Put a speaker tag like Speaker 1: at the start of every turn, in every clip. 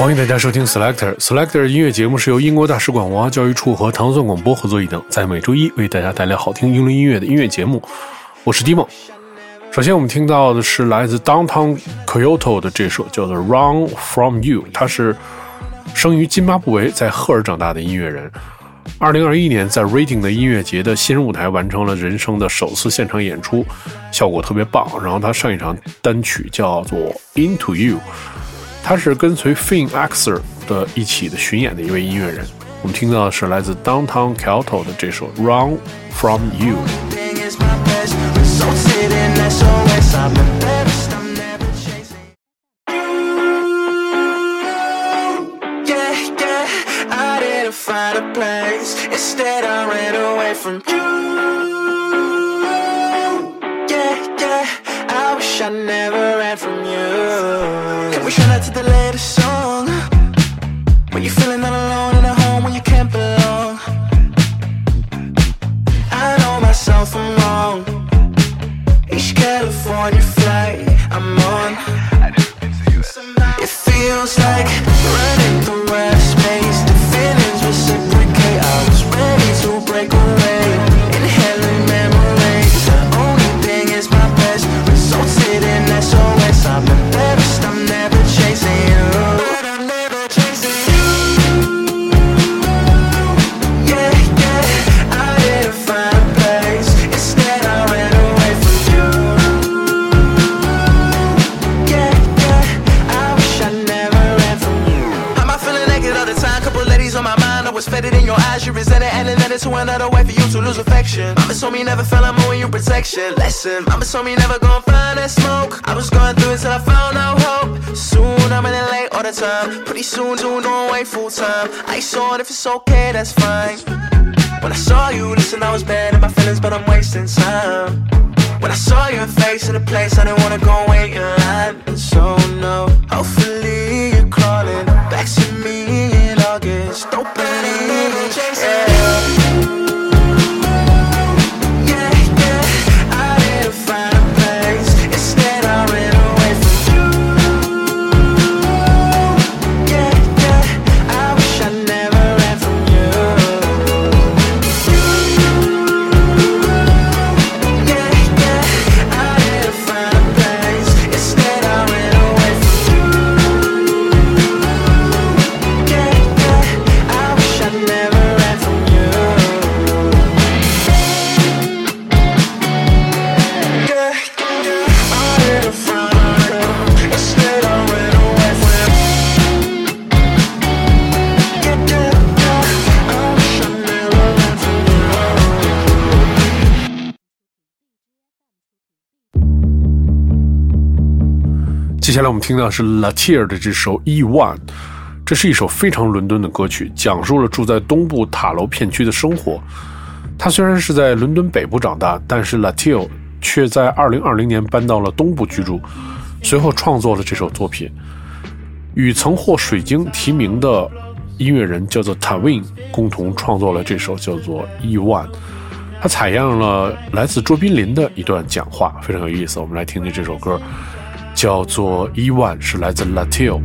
Speaker 1: 欢迎大家收听 Selector。Selector 音乐节目是由英国大使馆文化教育处和唐宋广播合作一档，在每周一为大家带来好听英伦音乐的音乐节目。我是 Dimo。首先我们听到的是来自 Downtown Kyoto 的这首叫做《Run From You》，他是生于津巴布韦，在赫尔长大的音乐人。二零二一年在 Reading 的音乐节的新人舞台完成了人生的首次现场演出，效果特别棒。然后他上一场单曲叫做《Into You》。他是跟随 Finn Axer 的一起的巡演的一位音乐人。我们听到的是来自 Downtown Kyoto 的这首《Run From You》。
Speaker 2: Lesson. Mama told me never gonna find that smoke. I was going through it till I found no hope. Soon I'm running late all the time. Pretty soon, soon, don't wait full time. I saw it if it's okay, that's fine. When I saw you, listen, I was bad in my feelings, but I'm wasting time. When I saw your face in a place I didn't wanna go wait in line. And so no, hopefully you're crawling back to me
Speaker 1: 接下来我们听到是 Latier 的这首《E One》，这是一首非常伦敦的歌曲，讲述了住在东部塔楼片区的生活。他虽然是在伦敦北部长大，但是 Latier 却在2020年搬到了东部居住，随后创作了这首作品，与曾获水晶提名的音乐人叫做 Tawin 共同创作了这首叫做《E One》。他采样了来自卓别林的一段讲话，非常有意思。我们来听听这首歌，叫做《伊万》，是来自 Latio。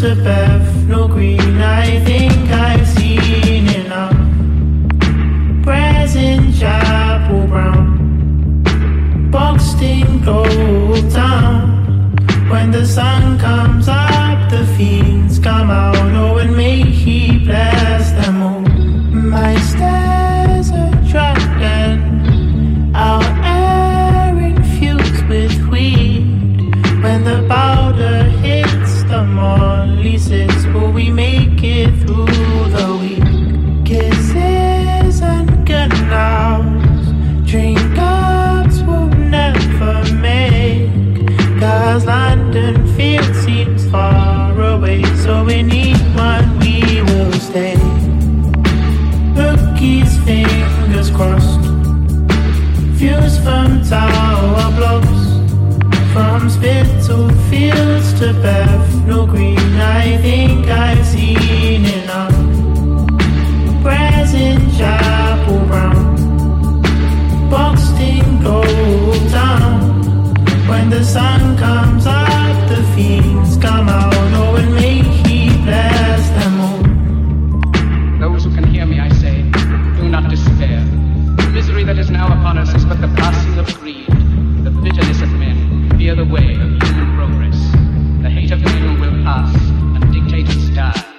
Speaker 3: To Bethnal Green, I think I've seen enough. In Chapel Brown, boxed in Gold Town. When the sun comes up, the fiends come out. Oh, and may He bless them
Speaker 4: fear the way of human progress. The hate of men will pass, and dictators die.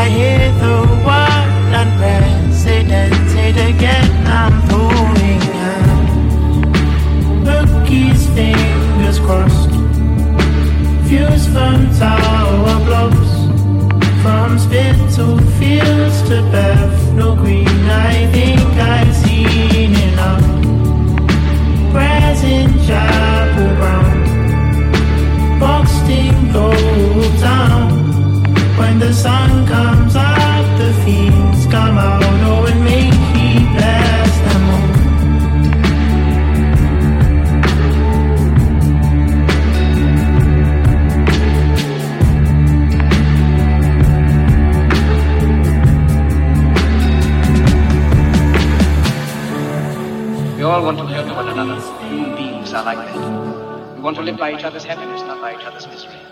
Speaker 3: I hear the word unprecedented again, I'm throwing out. Bookies, fingers crossed. Views from tower blocks. From Spitalfields to Bethnal Green, I think I've in Chapel Brown, boxed in gold. When the sun comes up, the fiends come out. Oh, and may He bless them all.
Speaker 4: We all want to help one another. Human beings are like that. We want to live by each other's happiness, not by each other's misery.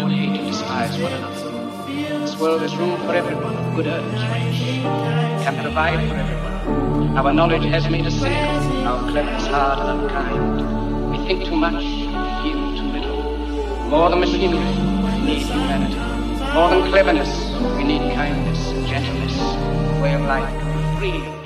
Speaker 4: Don't want to despise one another. This world is room for everyone, good urge, rich. We can provide for everyone. Our knowledge has made us cynical, our cleverness hard and unkind. We think too much, feel too little. More than machinery, we need humanity. More than cleverness, we need kindness and gentleness. Way of life, free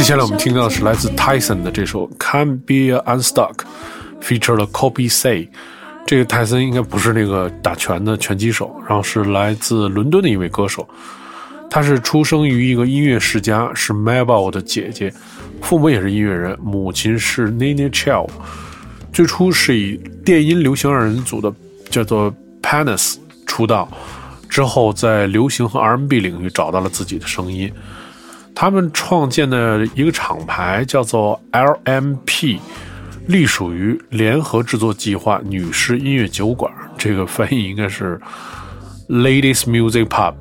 Speaker 1: 接下来我们听到的是来自 Tyson 的这首《Can Be Unstuck》，feature 了 Kobe Say。这个泰森应该不是那个打拳的拳击手，然后是来自伦敦的一位歌手。他是出生于一个音乐世家，是 Mabel 的姐姐，父母也是音乐人，母亲是 Nina Chell。最初是以电音流行二人组的叫做 Panis 出道，之后在流行和 R&B 领域找到了自己的声音。他们创建的一个厂牌叫做 LMP，隶属于联合制作计划女士音乐酒馆，这个翻译应该是 Ladies Music Pub。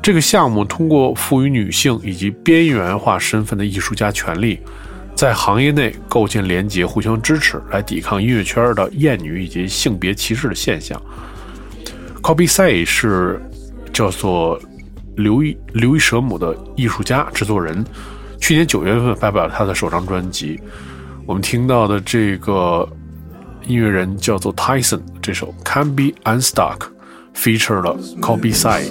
Speaker 1: 这个项目通过赋予女性以及边缘化身份的艺术家权利，在行业内构建联结、互相支持，来抵抗音乐圈的厌女以及性别歧视的现象。Copy Say 是叫做刘一刘一舍姆的艺术家、制作人，去年九月份发表了他的首张专辑。我们听到的这个音乐人叫做 Tyson，这首《Can Be Unstuck》feature 了 Copy Say。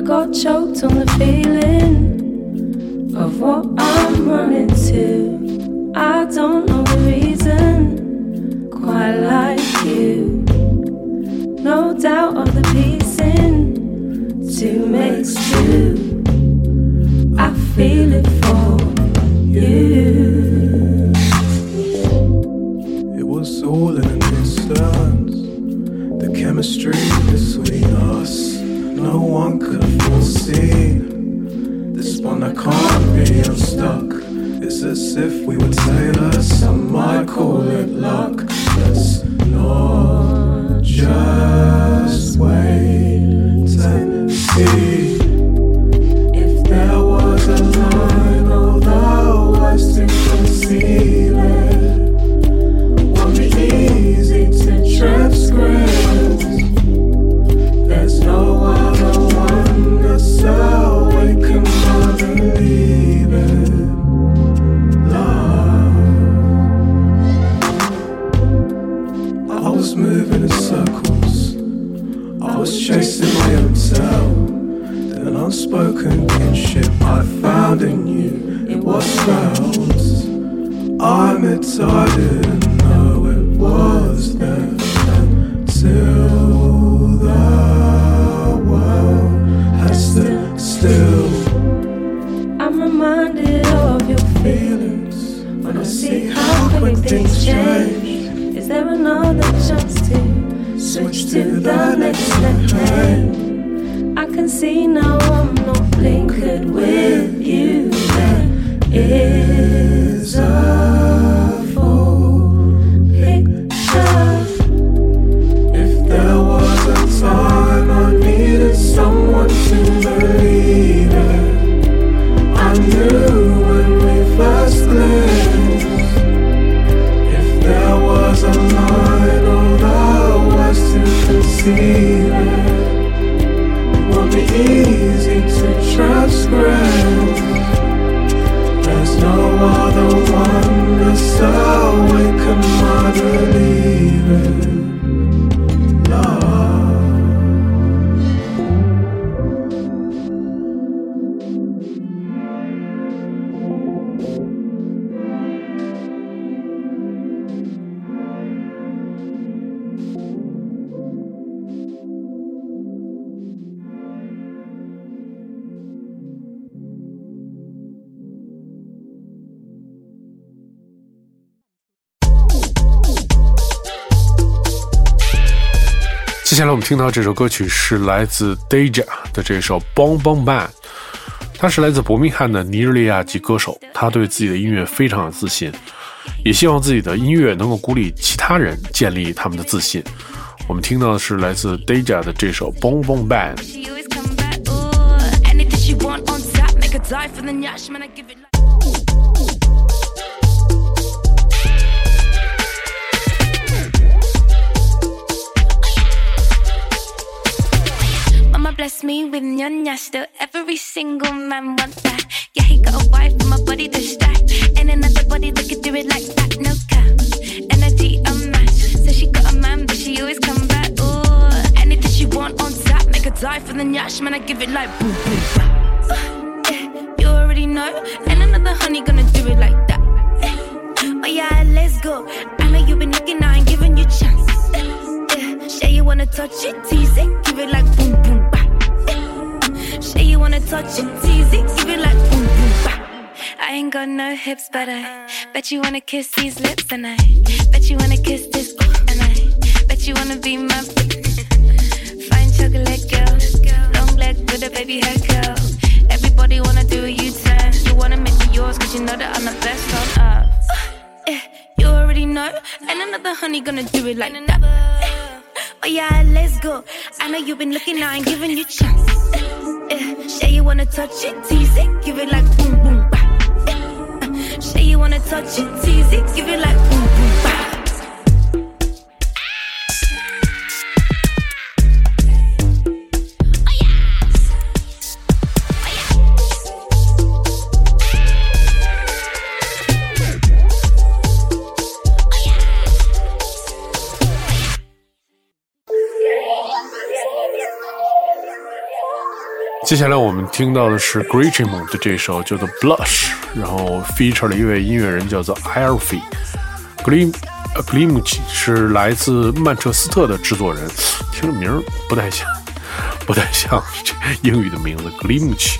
Speaker 5: I
Speaker 6: got choked on the feeling of what I'm running to. I don't know the reason, quite like you. No doubt of the piecing, two makes two. I feel it for you.
Speaker 5: It was all in an instant. The chemistry no one could have foreseen. This one I can't be unstuck. It's as if we were tailors. Some might call it luck. Let's not just wait and see. You. It was felt. I admit I didn't know it was there until the world has stood still.
Speaker 6: I'm reminded of your
Speaker 5: Feelings when I see
Speaker 6: how quick things
Speaker 5: change.
Speaker 6: Is there another chance to switch to the next decade? I can see now I'm not blinkered with you. Is a
Speaker 1: 接下来我们听到这首歌曲是来自 Deja 的这首《Bong Bong Bang》，他是来自伯明翰的尼日利亚籍歌手，他对自己的音乐非常有自信，也希望自己的音乐能够鼓励其他人建立他们的自信。我们听到的是来自 Deja 的这首《Bong Bong Bang》。
Speaker 7: Bless me with nyonya still every single man want that. Yeah he got a wife and my body to stack. And another body that could do it like that no cap. Energy unmatched so she got a man but she always come back. Ooh anything she want on tap make her die for the nyash man I give it like boom boom bam. Uh, yeah, you already know. And another honey gonna do it like that. Uh, oh yeah let's go. I know you've been looking I ain't giving you chances uh, yeah, say you wanna touch it tease it give it like boom boom you wanna touch it, tease it, give it like boom boom bam. I ain't got no hips, but I bet you wanna kiss these lips, and I bet you wanna kiss this, and I bet you wanna be my fine chocolate girl, long leg with a baby hair curl. Everybody wanna do a U-turn. You wanna make me yours, cause you know that I'm the best on earth. Eh, you already know, and another honey gonna do it like that. Eh, Oh yeah, let's go. I know you've been looking, I ain't giving you chances. Eh, say you wanna touch it, tease it, give it like boom boom bam. Eh, uh, say you wanna touch it, tease it, give it like boom
Speaker 1: 接下来我们听到的是 Gretchen 的这首叫做《Blush》，然后 feature 了一位音乐人叫做 Alfie Glim Glimch 是来自曼彻斯特的制作人，听着名儿不太像，不太像这英语的名字 Glimch，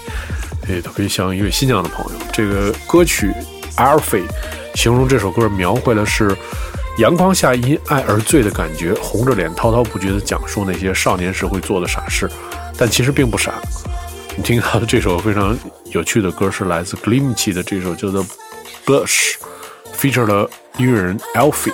Speaker 1: 哎，特别像一位新疆的朋友。这个歌曲 Alfie 形容这首歌描绘的是阳光下因爱而醉的感觉，红着脸滔滔不绝地讲述那些少年时会做的傻事，但其实并不傻。听到的这首非常有趣的歌是来自 Glimchy 的这首叫做
Speaker 6: Blush，featured 了音乐人 Alfie。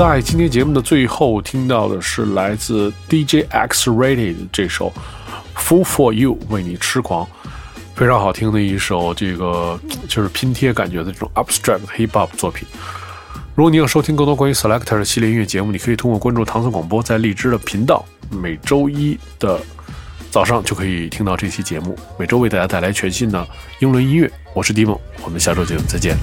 Speaker 6: 在今天节目的最后，听到的是来自 DJ X Rated 这首《Fool for You》，为你痴狂，非常好听的一首，这个就是拼贴感觉的这种 Abstract Hip Hop 作品。如果你要收听更多关于 Selector 系列音乐节目，你可以通过关注唐僧广播在荔枝的频道，每周一的早上就可以听到这期节目。每周为大家带来全新的英伦音乐，我是 Dimo，我们下周节目再见。